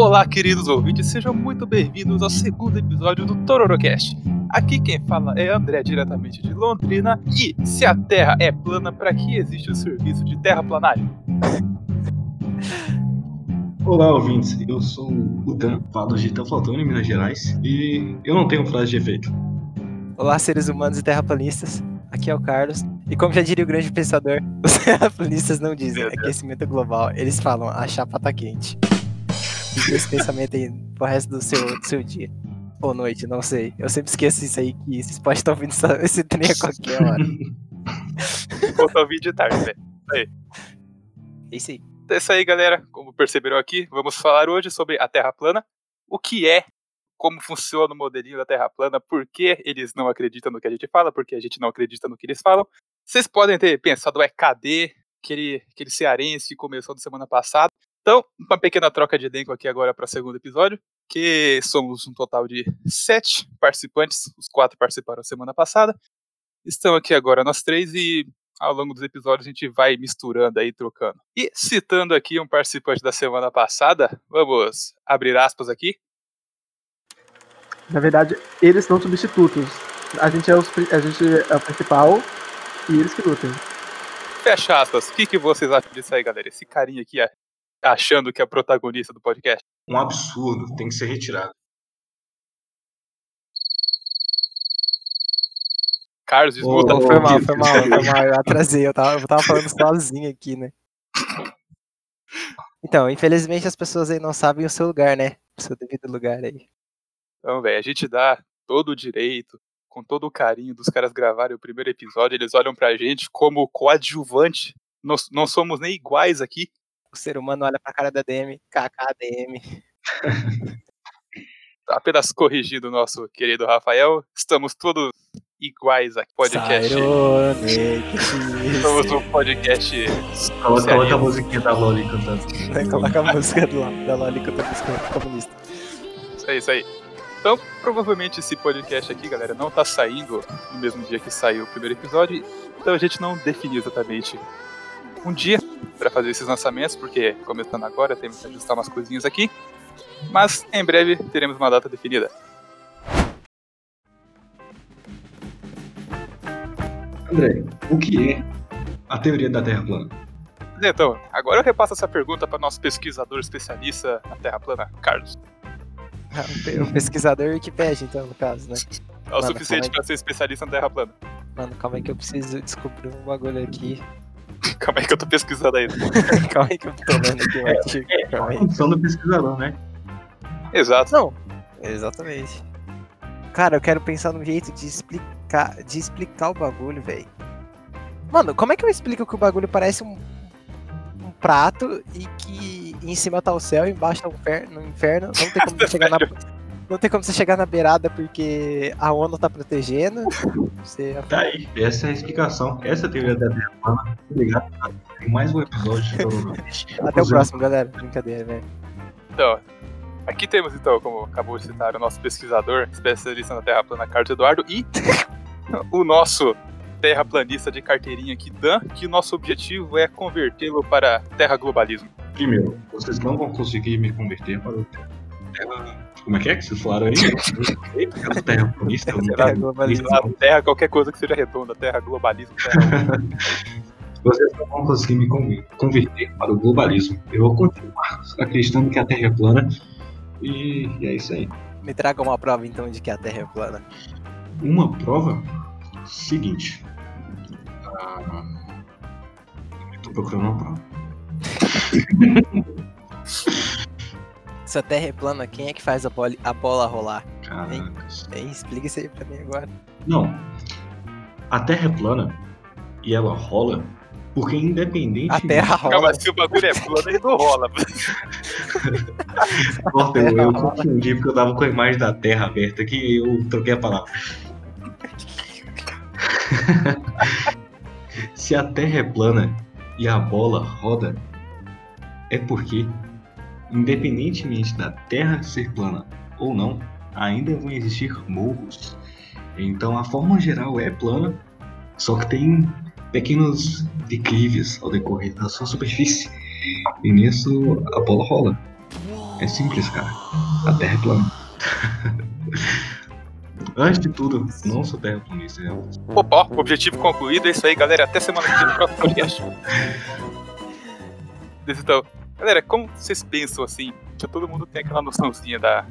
Olá, queridos ouvintes, sejam muito bem-vindos ao segundo episódio do Tororocast. Aqui quem fala é André, diretamente de Londrina. E se a Terra é plana, para que existe o serviço de terraplanagem? Olá, ouvintes. Eu sou o Dan, falo de Teoflotone, Minas Gerais, e eu não tenho frase de efeito. Olá, seres humanos e terraplanistas. Aqui é o Carlos. E como já diria o grande pensador, os terraplanistas não dizem aquecimento global, eles falam a chapa tá quente. Esse pensamento aí pro resto do seu, do seu dia. Ou noite, não sei. Eu sempre esqueço isso aí, que vocês podem estar ouvindo essa- esse trem a qualquer hora. Só ouvir de tarde, velho. É isso aí. É isso aí, galera. Como perceberam aqui, vamos falar hoje sobre a Terra plana. O que é, como funciona o modelinho da Terra plana, por que eles não acreditam no que a gente fala, porque a gente não acredita no que eles falam. Vocês podem ter pensado, é cadê aquele, aquele cearense que começou na semana passada? Então, uma pequena troca de elenco aqui agora para o segundo episódio, que somos um total de sete participantes, os quatro participaram semana passada. Estão aqui agora nós três e ao longo dos episódios a gente vai misturando aí, trocando. E citando aqui um participante da semana passada, vamos abrir aspas aqui. Na verdade, eles são substitutos. A gente é, os a gente é o principal e eles que lutam. Fecha aspas. O que, que vocês acham disso aí, galera? Esse carinha aqui é, achando que é protagonista do podcast. Um absurdo, tem que ser retirado. Carlos, desmuta. Ô, Foi mal, foi mal, foi mal. Eu atrasei, eu tava, eu tava falando sozinho aqui, né? Então, infelizmente as pessoas aí não sabem o seu lugar, né? O seu devido lugar aí. Então, velho, a gente dá todo o direito, com todo o carinho dos caras gravarem o primeiro episódio, eles olham pra gente como coadjuvante. Nós não somos nem iguais aqui. O ser humano olha pra cara da DM, KKDM. Apenas corrigindo o nosso querido Rafael, estamos todos iguais aqui. Podcast. Somos um podcast. Coloca, Sério? coloca a musiquinha da Loli cantando. Coloca a música do da Loli tô buscando comunista. Isso aí, isso aí. Então, provavelmente esse podcast aqui, galera, não tá saindo no mesmo dia que saiu o primeiro episódio. Então a gente não definiu exatamente um dia para fazer esses lançamentos, porque começando agora temos que ajustar umas coisinhas aqui. Mas em breve teremos uma data definida. André, o que é a teoria da Terra plana? Então, agora eu repasso essa pergunta para nosso pesquisador especialista na Terra plana, Carlos. O pesquisador Wikipedia, então, no caso, né? É o Mano, suficiente para ser especialista na Terra plana. Mano, calma aí que eu preciso descobrir um bagulho aqui. Calma aí que eu tô pesquisando ainda. calma aí que eu tô lendo aqui o artigo. Calma A aí. função do pesquisador, né? Exato. Não, exatamente. Cara, eu quero pensar num jeito de explicar, de explicar o bagulho, velho. Mano, como é que eu explico que o bagulho parece um, um prato e que em cima tá o céu e embaixo tá o inferno, no inferno? Não tem como chegar na não tem como você chegar na beirada porque a ONU tá protegendo. Você Tá aí. Essa é a explicação. Essa é a teoria da Terra plana. Obrigado. cara. Tem mais um episódio de até o próximo, galera. Brincadeira, velho. Então, aqui temos então, como acabou de citar, o nosso pesquisador, especialista na Terra plana, Carlos Eduardo, e o nosso terraplanista de carteirinha aqui, Dan, que o nosso objetivo é convertê-lo para terra globalismo. Primeiro, vocês não vão conseguir me converter para o Terra. Como é que é que vocês falaram aí? Eu Terra Terra tenho- globalismo. A terra, qualquer coisa que seja redonda, terra globalismo, terra... Vocês não vão conseguir me conver- converter para o globalismo. Eu vou continuar acreditando que a Terra é plana. E, e é isso aí. Me traga uma prova então de que a Terra é plana. Uma prova seguinte. Ah, eu tô procurando uma prova. Se a Terra é plana, quem é que faz a bola, a bola rolar? Caracas. Hein, explica isso aí pra mim agora. Não. A Terra é plana e ela rola porque independente. A Terra rola. Calma, se o bagulho é plano, ele não rola. Nossa, eu, eu confundi porque eu tava com a imagem da Terra aberta aqui e eu troquei a palavra. Se a Terra é plana e a bola roda, é porque, independentemente da Terra ser plana ou não, ainda vão existir morros. Então a forma geral é plana, só que tem pequenos declives ao decorrer da sua superfície. E nisso a bola rola. É simples, cara. A Terra é plana. Antes de tudo, não sou terraplanista. é. Opa, ó, objetivo concluído. É isso aí, galera. Até semana que vem no próximo podcast. Então, galera, como vocês pensam assim? Que todo mundo tem aquela noçãozinha da,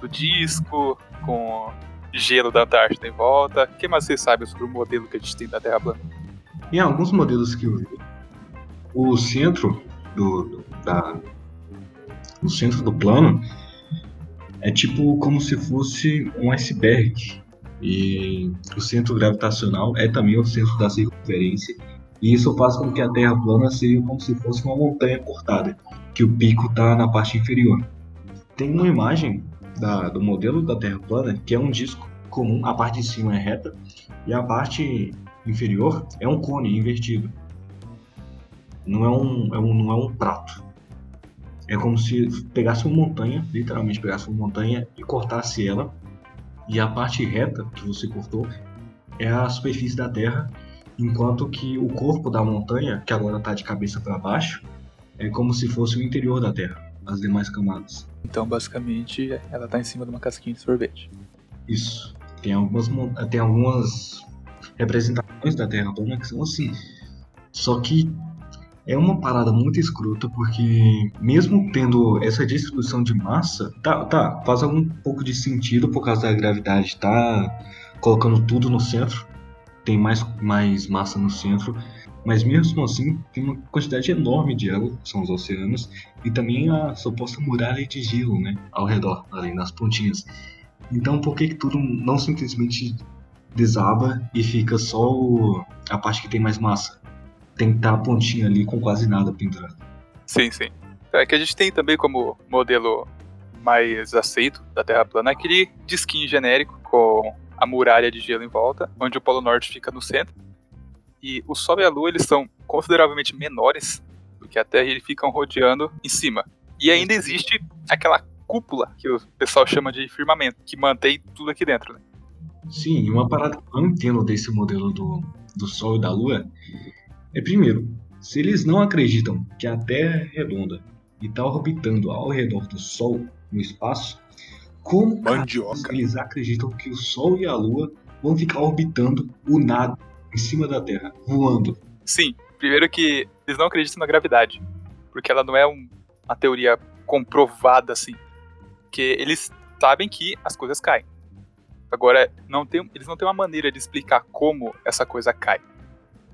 do disco, com gelo da Antártida em volta. O que mais vocês sabem sobre o modelo que a gente tem da Terra plana? Em alguns modelos que eu vi, o centro do, do- da, o centro do plano é tipo como se fosse um iceberg. E o centro gravitacional é também o centro da circunferência. E isso faz com que a Terra plana seja como se fosse uma montanha cortada, que o pico está na parte inferior. Tem uma imagem da- do modelo da Terra plana que é um disco comum, a parte de cima é reta e a parte inferior é um cone invertido. Não é um, é um, não é um prato. É como se pegasse uma montanha, literalmente pegasse uma montanha e cortasse ela. E a parte reta que você cortou é a superfície da Terra, enquanto que o corpo da montanha, que agora está de cabeça para baixo, é como se fosse o interior da Terra, as demais camadas. Então, basicamente, ela tá em cima de uma casquinha de sorvete. Isso. Tem algumas, tem algumas representações da Terra plana que são assim. Só que é uma parada muito escrota, porque mesmo tendo essa distribuição de massa, tá, tá, faz algum pouco de sentido por causa da gravidade, tá colocando tudo no centro, tem mais, mais massa no centro, mas mesmo assim tem uma quantidade enorme de água, que são os oceanos, e também a suposta muralha de gelo, né, ao redor, além das pontinhas. Então por que, que tudo não simplesmente desaba e fica só o- a parte que tem mais massa? Tem que estar a pontinha ali com quase nada pendurado. Sim, sim. É que a gente tem também como modelo mais aceito da Terra plana aquele disquinho genérico com a muralha de gelo em volta, onde o Polo Norte fica no centro. E o Sol e a Lua eles são consideravelmente menores do que a Terra e eles ficam rodeando em cima. E ainda existe aquela cúpula que o pessoal chama de firmamento, que mantém tudo aqui dentro. Né? Sim, uma parada que eu não entendo desse modelo do, do Sol e da Lua é, primeiro, se eles não acreditam que a Terra é redonda e está orbitando ao redor do Sol no espaço, como Mandioca. eles acreditam que o Sol e a Lua vão ficar orbitando o nada em cima da Terra, voando? Sim, primeiro que eles não acreditam na gravidade, porque ela não é um- uma teoria comprovada assim. Porque eles sabem que as coisas caem. Agora, não tem, eles não têm uma maneira de explicar como essa coisa cai.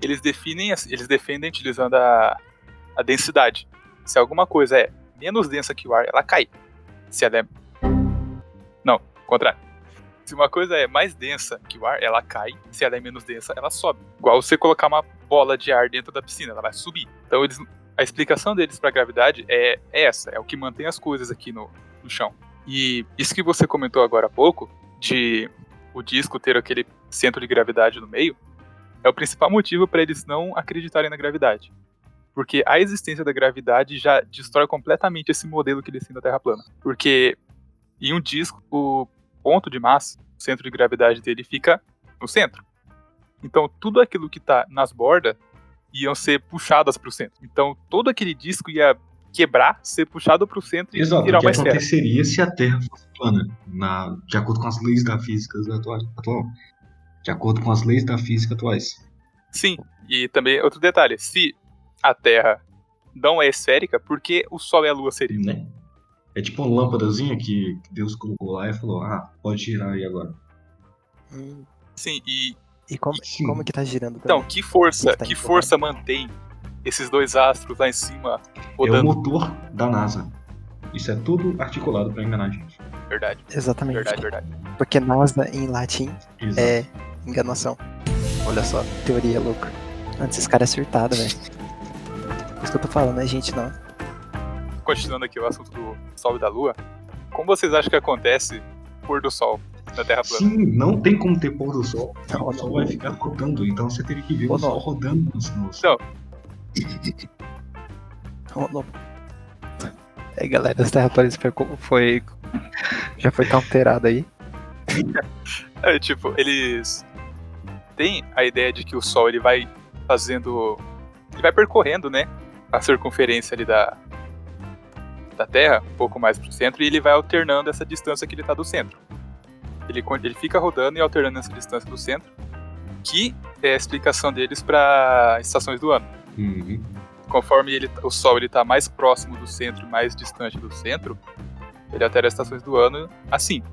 Eles definem, as- eles defendem utilizando a, a densidade. Se alguma coisa é menos densa que o ar, ela cai. Se ela é. Não, contrário. Se uma coisa é mais densa que o ar, ela cai. Se ela é menos densa, ela sobe. Igual você colocar uma bola de ar dentro da piscina, ela vai subir. Então eles, a explicação deles para a gravidade é, é essa, é o que mantém as coisas aqui no, no chão. E isso que você comentou agora há pouco, de o disco ter aquele centro de gravidade no meio, é o principal motivo para eles não acreditarem na gravidade. Porque a existência da gravidade já destrói completamente esse modelo que eles têm da Terra plana. Porque em um disco, o ponto de massa, o centro de gravidade dele fica no centro. Então tudo aquilo que está nas bordas iam ser puxadas para o centro. Então todo aquele disco ia quebrar, ser puxado para o centro e Exato, virar o que uma esfera. aconteceria se a Terra fosse plana, na, de acordo com as leis da física atual, atual. De acordo com as leis da física atuais. Sim, e também outro detalhe, se a Terra não é esférica, por que o Sol e a Lua seriam? Né? É tipo uma lâmpadazinha que que Deus colocou lá e falou, ah, pode girar aí agora. Hum, Sim, e E como, Sim. como que tá girando então, também? que força, Tá que força mantém esses dois astros lá em cima É o rodando? motor da NASA. Isso é tudo articulado pra enganar a gente. Verdade, Exatamente. verdade, verdade. Porque né, em latim, Exato. é enganação. Olha só, teoria louca. Antes esse cara é surtado, velho. Por isso que eu tô falando, né, gente? Não. Continuando aqui o assunto do Sol e da Lua, como vocês acham que acontece o pôr do Sol na Terra plana? Sim, não tem como ter pôr do sol. Não, o sol vai ficar rodando, então você teria que ver Ou o sol rodando no no- Não. Não, não. É, galera, essa terra parece foi, foi. Já foi counterado aí. É, tipo, eles têm a ideia de que o Sol ele vai fazendo. Ele vai percorrendo, né? A circunferência ali da. Da Terra, um pouco mais pro centro, e ele vai alternando essa distância que ele tá do centro. Ele, ele fica rodando e alternando essa distância do centro, que é a explicação deles para estações do ano. Uhum. Conforme ele, o Sol ele tá mais próximo do centro e mais distante do centro, ele altera as estações do ano assim.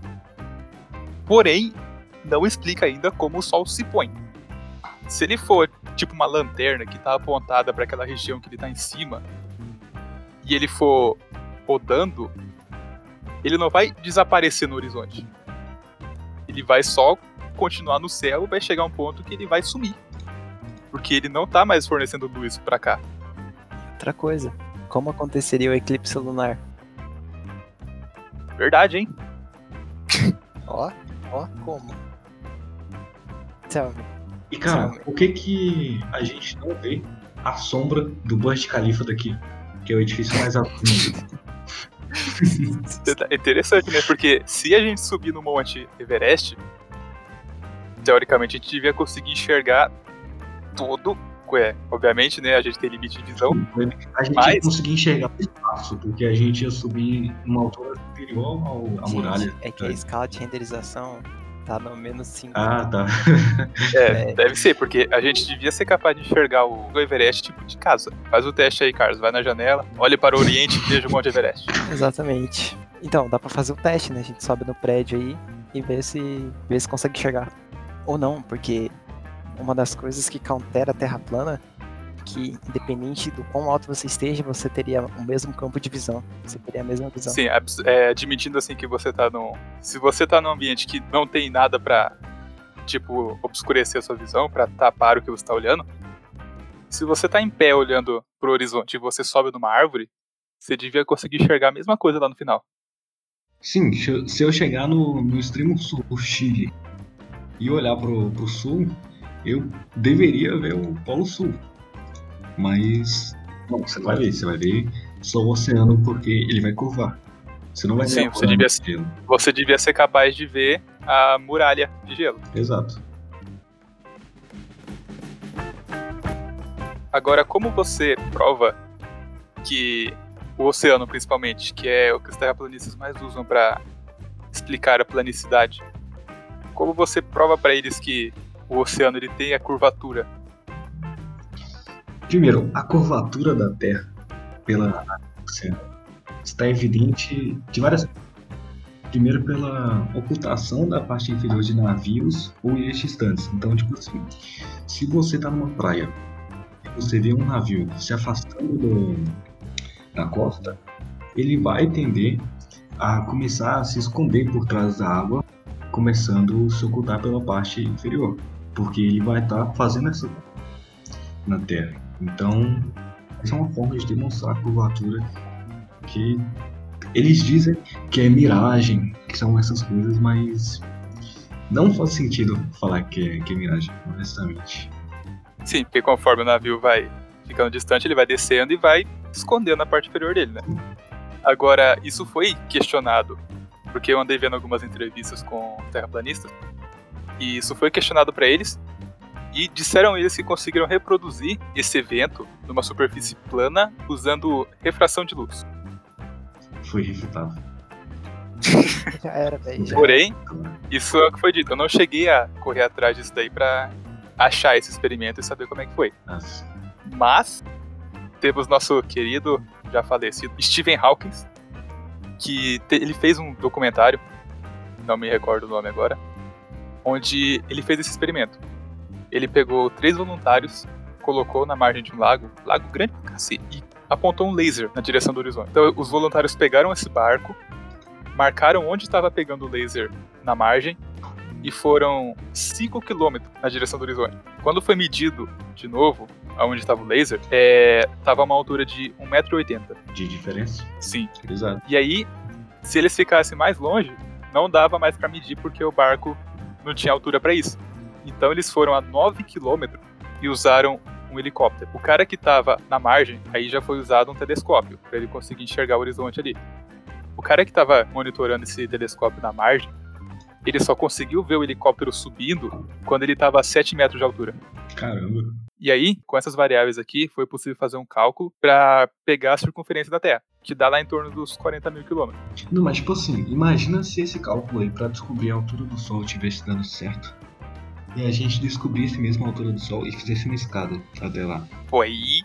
Porém, não explica ainda como o Sol se põe. Se ele for tipo uma lanterna que tá apontada para aquela região que ele tá em cima, e ele for rodando, ele não vai desaparecer no horizonte. Ele vai só continuar no céu, vai chegar um ponto que ele vai sumir. Porque ele não tá mais fornecendo luz pra cá. Outra coisa, como aconteceria o eclipse lunar? Verdade, hein? Ó, ó, como? Tell me. E cara, Sim. por que que a gente não vê a sombra do Burj Khalifa daqui? Que é o edifício mais alto do mundo. É interessante, né? Porque se a gente subir no Monte Everest, teoricamente a gente devia conseguir enxergar todo. É, obviamente, né? A gente tem limite de visão. A gente Mas- ia conseguir enxergar o espaço, porque a gente ia subir numa altura superior ao, à Gente, muralha. É que a escala de renderização tá no menos 5. Ah, tá. É, É. deve ser, porque a gente devia ser capaz de enxergar o Everest tipo de casa. Faz o teste aí, Carlos. Vai na janela, olhe para o Oriente e veja o Monte Everest. Exatamente. Então, dá pra fazer o teste, né? A gente sobe no prédio aí e vê se, vê se consegue enxergar. Ou não, porque uma das coisas que countera a Terra plana que, independente do quão alto você esteja, você teria o mesmo campo de visão. Você teria a mesma visão. Sim, é, admitindo assim que você tá num. Se você tá num ambiente que não tem nada pra, tipo, obscurecer a sua visão, pra tapar o que você tá olhando. Se você tá em pé olhando pro horizonte e você sobe numa árvore, você devia conseguir enxergar a mesma coisa lá no final. Sim, se eu- se eu chegar no, no extremo sul do Chile e olhar pro, pro sul, eu deveria ver o Polo Sul. Mas. Bom, você não vai ver, você vai ver só o oceano porque ele vai curvar. Você não vai ver Sim, você devia- gelo. Você devia ser capaz de ver a muralha de gelo. Exato. Agora, como você prova que o oceano, principalmente, que é o que os terraplanistas mais usam para explicar a planicidade, como você prova para eles que o oceano ele tem a curvatura? Primeiro, a curvatura da Terra pela está evidente de várias Primeiro pela ocultação da parte inferior de navios ou ilhas distantes. Então, tipo assim, se você tá numa praia e você vê um navio se afastando do- da costa, ele vai tender a começar a se esconder por trás da água, começando a se ocultar pela parte inferior, porque ele vai estar fazendo essa na Terra. Então, essa é uma forma de demonstrar a curvatura que eles dizem que é miragem, que são essas coisas, mas não faz sentido falar que é, que é miragem, honestamente. Sim, porque conforme o navio vai ficando distante, ele vai descendo e vai escondendo a parte inferior dele, né? Agora, isso foi questionado, porque eu andei vendo algumas entrevistas com terraplanistas, e isso foi questionado para eles, e disseram eles que conseguiram reproduzir esse evento numa superfície plana usando refração de luz. Foi refutado. Já era, velho. Porém, isso é o que foi dito. Eu não cheguei a correr atrás disso daí pra achar esse experimento e saber como é que foi. Nossa. Mas temos nosso querido, já falecido, Stephen Hawking, que te- ele fez um documentário, não me recordo o nome agora, onde ele fez esse experimento. Ele pegou três voluntários, colocou na margem de um lago, lago grande pra cacete, e apontou um laser na direção do horizonte. Então os voluntários pegaram esse barco, marcaram onde estava pegando o laser na margem e foram 5 km na direção do horizonte. Quando foi medido de novo aonde estava o laser, é, tava a uma altura de 1,80m. De diferença? Sim. Exato. E aí, se eles ficassem mais longe, não dava mais para medir porque o barco não tinha altura para isso. Então eles foram a 9 km e usaram um helicóptero. O cara que tava na margem, aí já foi usado um telescópio para ele conseguir enxergar o horizonte ali. O cara que tava monitorando esse telescópio na margem, ele só conseguiu ver o helicóptero subindo quando ele tava a 7 metros de altura. Caramba. E aí, com essas variáveis aqui, foi possível fazer um cálculo para pegar a circunferência da Terra, que dá lá em torno dos 40 mil quilômetros. Não, mas tipo assim, imagina se esse cálculo aí pra descobrir a altura do Sol tivesse dando certo. E a gente descobrisse mesmo a altura do Sol e fizesse uma escada até lá. Pô, aí,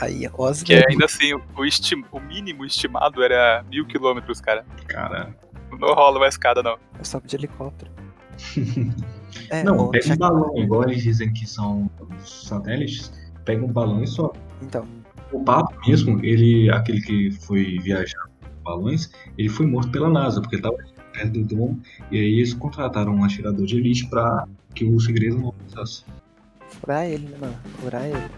Aí, Ozzy. que ainda assim, o, esti- o mínimo estimado era mil quilômetros, cara. Cara. Não rola uma escada, não. Eu sobe de helicóptero. É, Não, pega já- um balão, igual eles dizem que são satélites, pega um balão e sobe. Então, O Papa mesmo, ele, aquele que foi viajar com balões, ele foi morto pela NASA, porque estava perto do domo, e aí eles contrataram um atirador de elite pra que o segredo não passasse. furar ele, né, mano? Furar ele.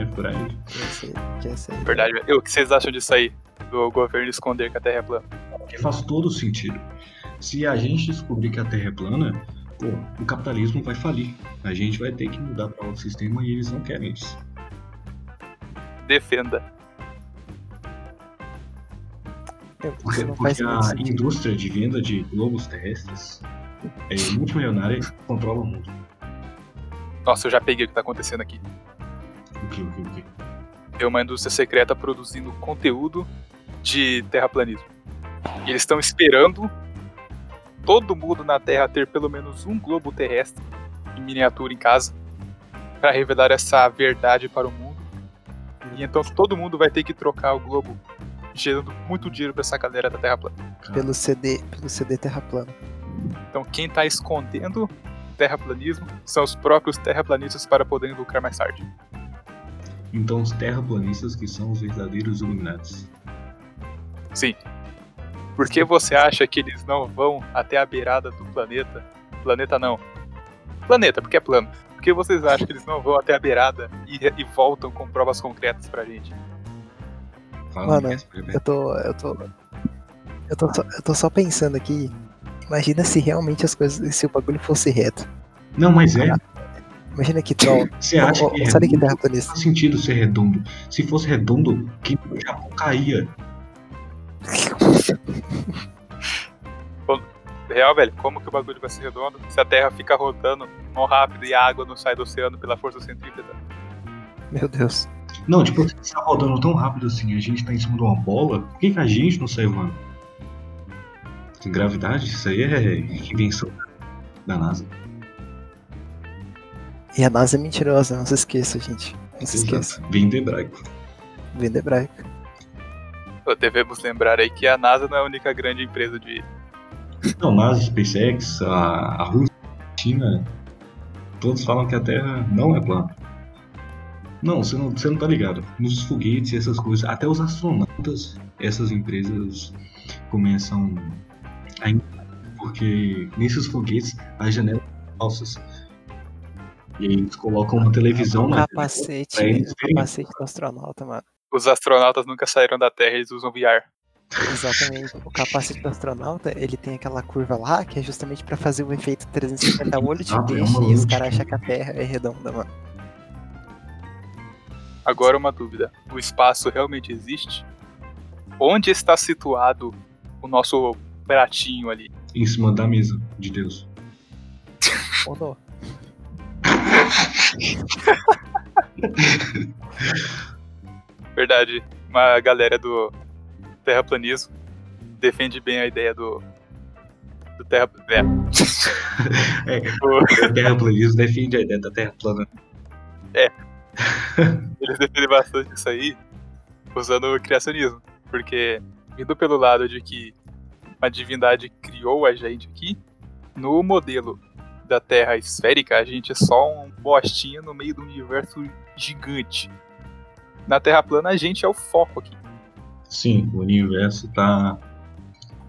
É, por aí. Que essa aí. Que essa aí. Verdade, velho. Eu, O que vocês acham disso aí? Do governo esconder que a Terra é plana? Porque faz todo sentido. Se a gente descobrir que a Terra é plana, pô, o capitalismo vai falir. A gente vai ter que mudar para outro sistema e eles não querem isso. Defenda. Porque, porque a indústria de venda de globos terrestres é multimilionária e controla o mundo. Nossa, eu já peguei o que tá acontecendo aqui. O que, o que, o que? Tem uma indústria secreta produzindo conteúdo de terraplanismo. E eles estão esperando todo mundo na Terra ter pelo menos um globo terrestre em miniatura em casa para revelar essa verdade para o mundo. E então todo mundo vai ter que trocar o globo, gerando muito dinheiro para essa galera da Terra plana. Pelo CD, pelo CD Terra Plana. Então quem tá escondendo terraplanismo são os próprios terraplanistas para poderem lucrar mais tarde. Então os terraplanistas que são os verdadeiros iluminados. Sim. Por que você acha que eles não vão até a beirada do planeta? Planeta não. Planeta, porque é plano. Por que vocês acham que eles não vão até a beirada e, e voltam com provas concretas pra gente? Fala Mano. Eu tô. Eu tô. Eu tô, só, eu tô só pensando aqui. Imagina se realmente as coisas. Se o bagulho fosse reto. Não, mas é. Imagina que troll. Você acha que é sabe que redondo? terraplanista? faz sentido ser redondo. Se fosse redondo, que o Japão caía. Real, velho, como que o bagulho vai ser redondo se a Terra fica rodando tão rápido e a água não sai do oceano pela força centrípeta? Meu Deus. Não, tipo, se tá rodando tão rápido assim, a gente tá em cima de uma bola, por que, que a gente não sai voando? Gravidade, isso aí é invenção da NASA. E a NASA é mentirosa, não se esqueça, gente. Não se esqueça. Vem do hebraico. Venda hebraica. Então, Devemos lembrar aí que a NASA não é a única grande empresa de. Não, NASA, SpaceX, a, a Rússia, a China, todos falam que a Terra não é plana. Não, você não, você não tá ligado. Nos foguetes e essas coisas, até os astronautas, essas empresas começam a en- porque nesses foguetes as janelas são falsas. E eles colocam uma televisão o na capacete, pra eles o verem. capacete do astronauta, mano. Os astronautas nunca saíram da Terra, eles usam VR. Exatamente. O capacete do astronauta, ele tem aquela curva lá, que é justamente pra fazer o efeito 350 olho de peixe e os caras acham que a Terra é redonda, mano. Agora uma dúvida: o espaço realmente existe? Onde está situado o nosso pratinho ali? em cima da mesa de Deus. Ou não? Verdade, uma galera do terraplanismo defende bem a ideia do. do terra. É. É. O- terraplanismo defende a ideia da Terra plana. eles defendem bastante isso aí usando o criacionismo. Porque, indo pelo lado de que uma divindade criou a gente aqui, no modelo da Terra esférica, a gente é só um bostinha no meio do universo gigante. Na Terra plana, a gente é o foco aqui. Sim, o universo tá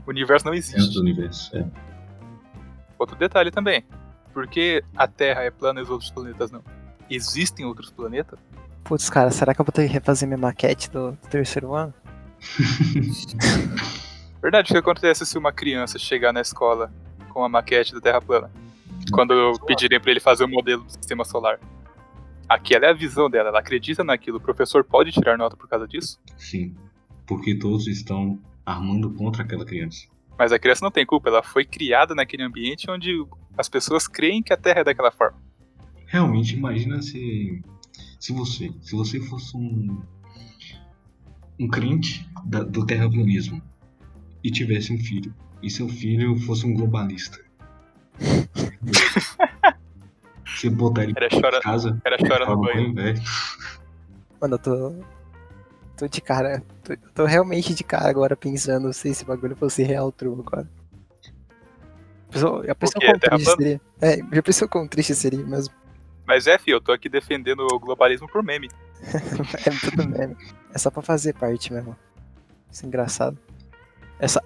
O universo não dentro existe. do universo. É. Outro detalhe também. Por que a Terra é plana e os outros planetas não? Existem outros planetas? Putz, cara, será que eu vou ter que refazer minha maquete do, do terceiro ano? Verdade, o que acontece se uma criança chegar na escola com a maquete da Terra plana? Quando pedirem pra ele fazer o modelo do sistema solar. Aquela é a visão dela, ela acredita naquilo. O professor pode tirar nota por causa disso? Sim, porque todos estão armando contra aquela criança. Mas a criança não tem culpa, ela foi criada naquele ambiente onde as pessoas creem que a Terra é daquela forma. Realmente, imagina se Se você, se você fosse um um crente da- do terraplanismo e tivesse um filho, e seu filho fosse um globalista, você botaria Era em chora, casa, era chora no banho. velho. Mano, eu tô. Tô de cara. Tô, tô realmente de cara agora pensando se esse bagulho fosse real true agora. A pessoa, pessoa quê? quão triste plana? seria. É, já pensou quão triste seria mesmo. Mas é, fi, eu tô aqui defendendo o globalismo por meme. É tudo meme. É só pra fazer parte mesmo. Isso é engraçado. Essa...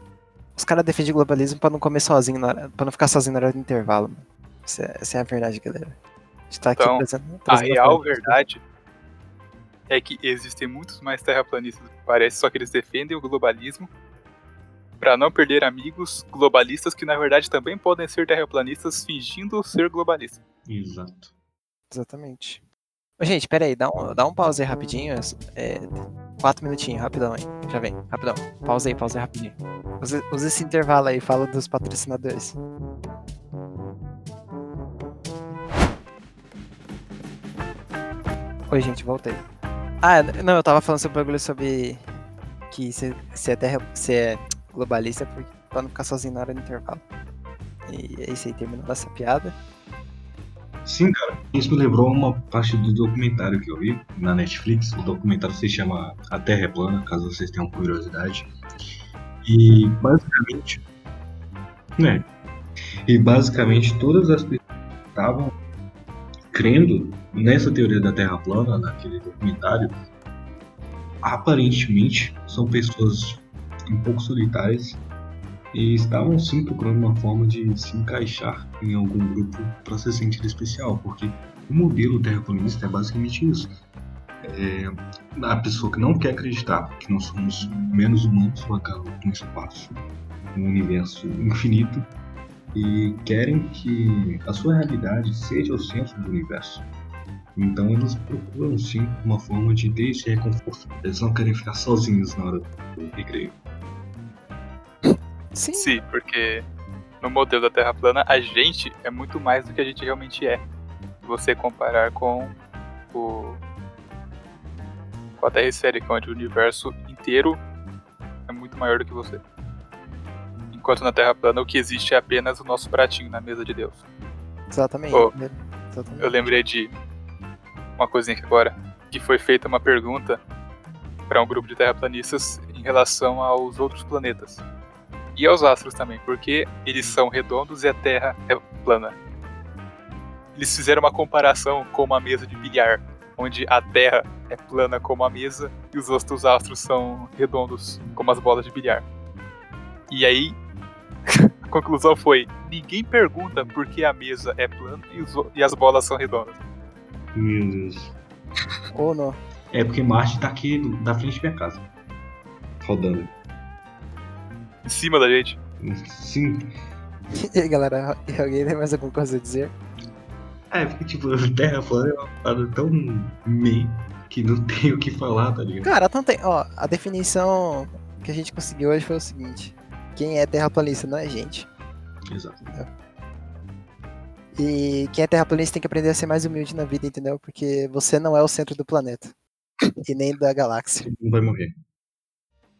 Os caras defendem globalismo pra não comer sozinho, na hora... pra não ficar sozinho na hora do intervalo, mano. Essa é, essa é a verdade, galera. A gente tá aqui Então, trazendo, A trazendo real fatos. verdade é que existem muitos mais terraplanistas do que parece, só que eles defendem o globalismo pra não perder amigos globalistas que na verdade também podem ser terraplanistas fingindo ser globalistas. Exato. Exatamente. Gente, pera aí, dá um, dá um pause aí rapidinho. É, quatro minutinhos, rapidão aí. Já vem, rapidão. Pausa aí, rapidinho. Usa, esse intervalo aí, fala dos patrocinadores. Oi, gente, voltei. Ah, não, eu tava falando sobre o bagulho sobre que se é terra, se é globalista pra não ficar sozinho na hora do intervalo. E é isso aí, terminando essa piada. Sim, cara. Isso me lembrou uma parte do documentário que eu vi na Netflix. O documentário se chama A Terra é Plana, caso vocês tenham curiosidade. E basicamente. Né? E basicamente todas as pessoas que estavam crendo nessa teoria da Terra plana, naquele documentário, aparentemente são pessoas um pouco solitárias e estavam sim procurando uma forma de se encaixar em algum grupo para se sentir especial, porque o modelo terraplanista é basicamente isso. É a pessoa que não quer acreditar que nós somos menos humanos vagando no espaço, no universo infinito, e querem que a sua realidade seja o centro do universo. Então eles procuram sim uma forma de ter esse reconforto. Eles não querem ficar sozinhos na hora do recreio. Sim. Sim, porque no modelo da Terra plana a gente é muito mais do que a gente realmente é. Você comparar com o com a Terra esférica, onde o universo inteiro é muito maior do que você. Enquanto na Terra plana o que existe é apenas o nosso pratinho na mesa de Deus. Exatamente. Ô, Exatamente. Eu lembrei de uma coisinha aqui agora, que foi feita uma pergunta para um grupo de terraplanistas em relação aos outros planetas. E aos astros também, porque eles são redondos e a Terra é plana. Eles fizeram uma comparação com uma mesa de bilhar, onde a Terra é plana como a mesa e os outros astros são redondos como as bolas de bilhar. E aí a conclusão foi: ninguém pergunta por que a mesa é plana e, os e as bolas são redondas. Meu Deus. Ou não. É porque Marte tá aqui na frente da minha casa. Rodando. Em cima da gente. Sim. E aí, galera, alguém tem mais alguma coisa a dizer? É, porque tipo, Terra plana é uma parada tão meio que não tem o que falar, tá ligado? Cara, não tem. Ó, a definição que a gente conseguiu hoje foi o seguinte: quem é terraplanista não é gente. Exato. E quem é terraplanista tem que aprender a ser mais humilde na vida, entendeu? Porque você não é o centro do planeta. E nem da galáxia. Não vai morrer.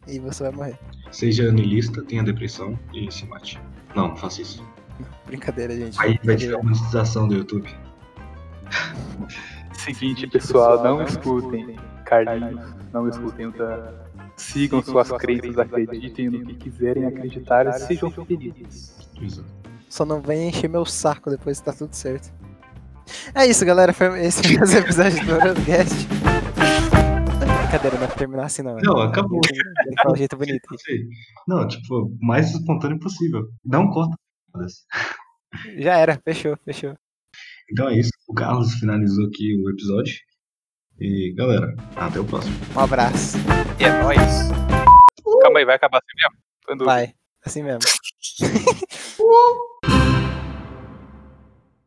E você vai morrer. Seja niilista, tenha depressão e se mate. Não, não faça isso. Brincadeira, gente. Aí vai tirar a monetização do YouTube. Seguinte, pessoal, não escutem Carlinhos, não escutem o Dan. Sigam suas crenças, acreditem no que quiserem acreditar e sejam felizes. Só não vem encher meu saco depois que tá tudo certo. É isso, galera. Foi esse foi um episódio do Orosguest. Brincadeira, não vai terminar assim não. Não, acabou. Tem que falar um jeito bonito. Não tipo, o mais espontâneo possível. Não corta. foda-se. Já era, fechou, fechou. Então é isso. O Carlos finalizou aqui o episódio. E galera, até o próximo. Um abraço. E é nóis. Calma aí, vai acabar assim mesmo? Vai. Assim mesmo.